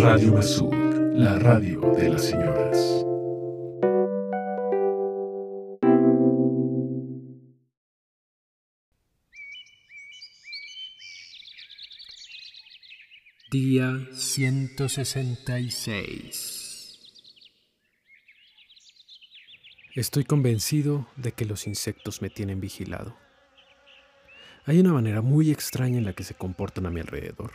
Radio Masud, la radio de las señoras. Día 166 Estoy convencido de que los insectos me tienen vigilado. Hay una manera muy extraña en la que se comportan a mi alrededor,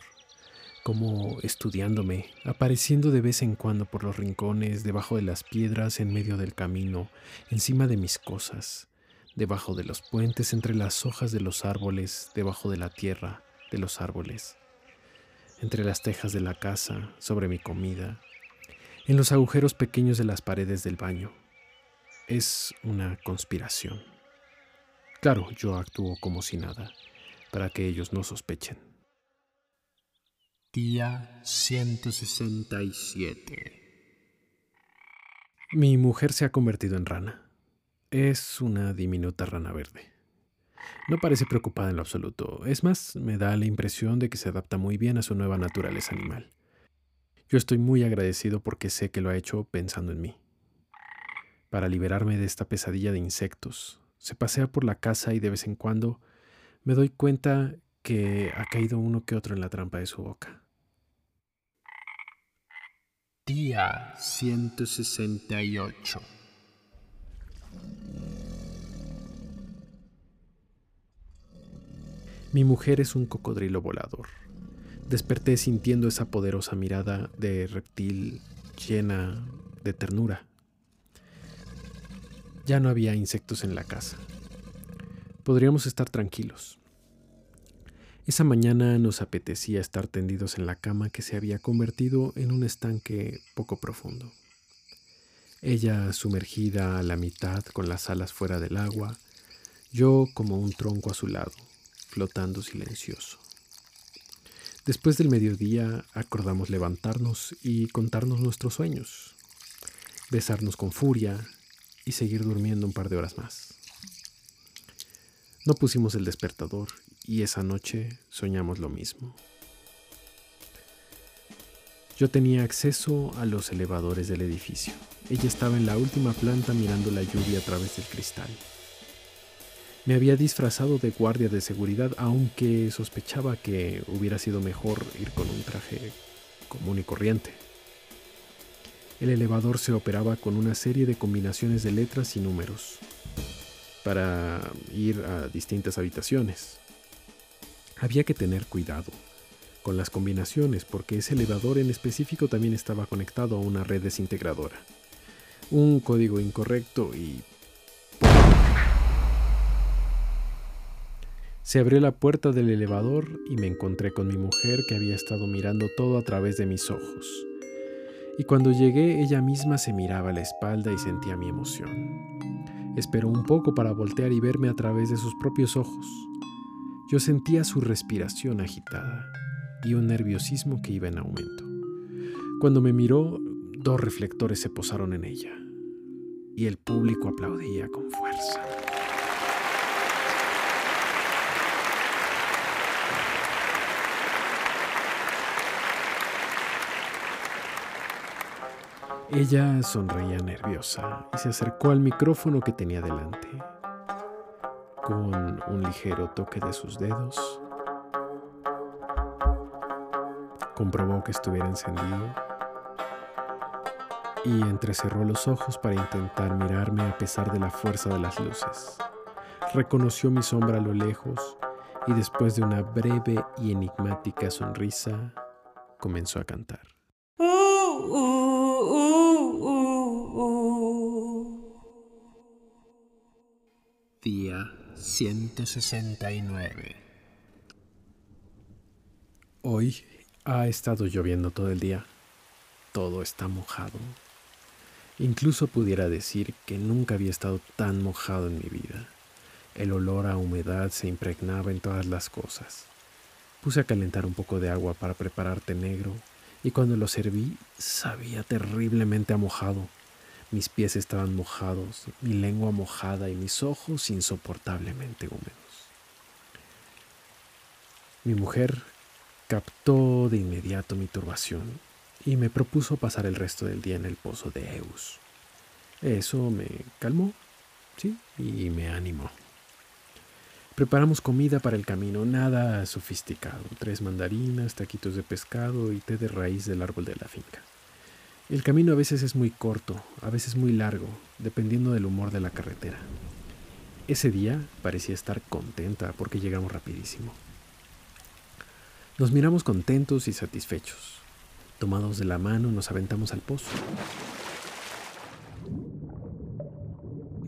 como estudiándome, apareciendo de vez en cuando por los rincones, debajo de las piedras, en medio del camino, encima de mis cosas, debajo de los puentes, entre las hojas de los árboles, debajo de la tierra de los árboles entre las tejas de la casa, sobre mi comida, en los agujeros pequeños de las paredes del baño. Es una conspiración. Claro, yo actúo como si nada, para que ellos no sospechen. Día 167 Mi mujer se ha convertido en rana. Es una diminuta rana verde. No parece preocupada en lo absoluto. Es más, me da la impresión de que se adapta muy bien a su nueva naturaleza animal. Yo estoy muy agradecido porque sé que lo ha hecho pensando en mí. Para liberarme de esta pesadilla de insectos, se pasea por la casa y de vez en cuando me doy cuenta que ha caído uno que otro en la trampa de su boca. Día 168 Mi mujer es un cocodrilo volador. Desperté sintiendo esa poderosa mirada de reptil llena de ternura. Ya no había insectos en la casa. Podríamos estar tranquilos. Esa mañana nos apetecía estar tendidos en la cama que se había convertido en un estanque poco profundo. Ella sumergida a la mitad con las alas fuera del agua, yo como un tronco a su lado flotando silencioso. Después del mediodía acordamos levantarnos y contarnos nuestros sueños, besarnos con furia y seguir durmiendo un par de horas más. No pusimos el despertador y esa noche soñamos lo mismo. Yo tenía acceso a los elevadores del edificio. Ella estaba en la última planta mirando la lluvia a través del cristal. Me había disfrazado de guardia de seguridad, aunque sospechaba que hubiera sido mejor ir con un traje común y corriente. El elevador se operaba con una serie de combinaciones de letras y números para ir a distintas habitaciones. Había que tener cuidado con las combinaciones porque ese elevador en específico también estaba conectado a una red desintegradora. Un código incorrecto y Se abrió la puerta del elevador y me encontré con mi mujer que había estado mirando todo a través de mis ojos. Y cuando llegué ella misma se miraba a la espalda y sentía mi emoción. Esperó un poco para voltear y verme a través de sus propios ojos. Yo sentía su respiración agitada y un nerviosismo que iba en aumento. Cuando me miró, dos reflectores se posaron en ella y el público aplaudía con fuerza. Ella sonreía nerviosa y se acercó al micrófono que tenía delante. Con un ligero toque de sus dedos, comprobó que estuviera encendido y entrecerró los ojos para intentar mirarme a pesar de la fuerza de las luces. Reconoció mi sombra a lo lejos y después de una breve y enigmática sonrisa, comenzó a cantar. Día 169 Hoy ha estado lloviendo todo el día. Todo está mojado. Incluso pudiera decir que nunca había estado tan mojado en mi vida. El olor a humedad se impregnaba en todas las cosas. Puse a calentar un poco de agua para preparar té negro y cuando lo serví sabía terriblemente mojado. Mis pies estaban mojados, mi lengua mojada y mis ojos insoportablemente húmedos. Mi mujer captó de inmediato mi turbación y me propuso pasar el resto del día en el pozo de Eus. Eso me calmó, sí, y me animó. Preparamos comida para el camino, nada sofisticado, tres mandarinas, taquitos de pescado y té de raíz del árbol de la finca. El camino a veces es muy corto, a veces muy largo, dependiendo del humor de la carretera. Ese día parecía estar contenta porque llegamos rapidísimo. Nos miramos contentos y satisfechos. Tomados de la mano nos aventamos al pozo.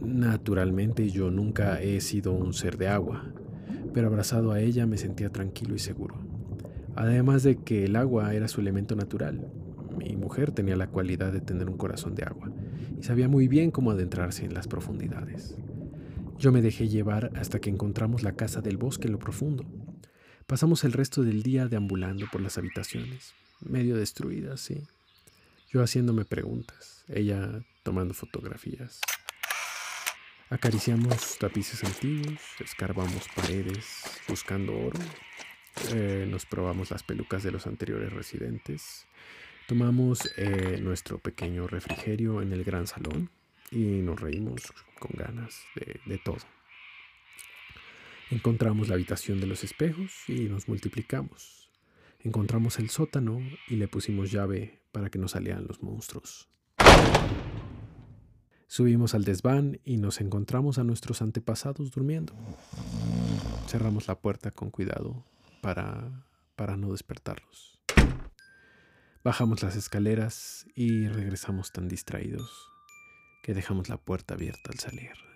Naturalmente yo nunca he sido un ser de agua, pero abrazado a ella me sentía tranquilo y seguro. Además de que el agua era su elemento natural, mi mujer tenía la cualidad de tener un corazón de agua y sabía muy bien cómo adentrarse en las profundidades. Yo me dejé llevar hasta que encontramos la casa del bosque en lo profundo. Pasamos el resto del día deambulando por las habitaciones, medio destruidas, sí. Yo haciéndome preguntas, ella tomando fotografías. Acariciamos tapices antiguos, escarbamos paredes buscando oro, eh, nos probamos las pelucas de los anteriores residentes, tomamos eh, nuestro pequeño refrigerio en el gran salón y nos reímos con ganas de, de todo. Encontramos la habitación de los espejos y nos multiplicamos. Encontramos el sótano y le pusimos llave para que no salieran los monstruos. Subimos al desván y nos encontramos a nuestros antepasados durmiendo. Cerramos la puerta con cuidado para, para no despertarlos. Bajamos las escaleras y regresamos tan distraídos que dejamos la puerta abierta al salir.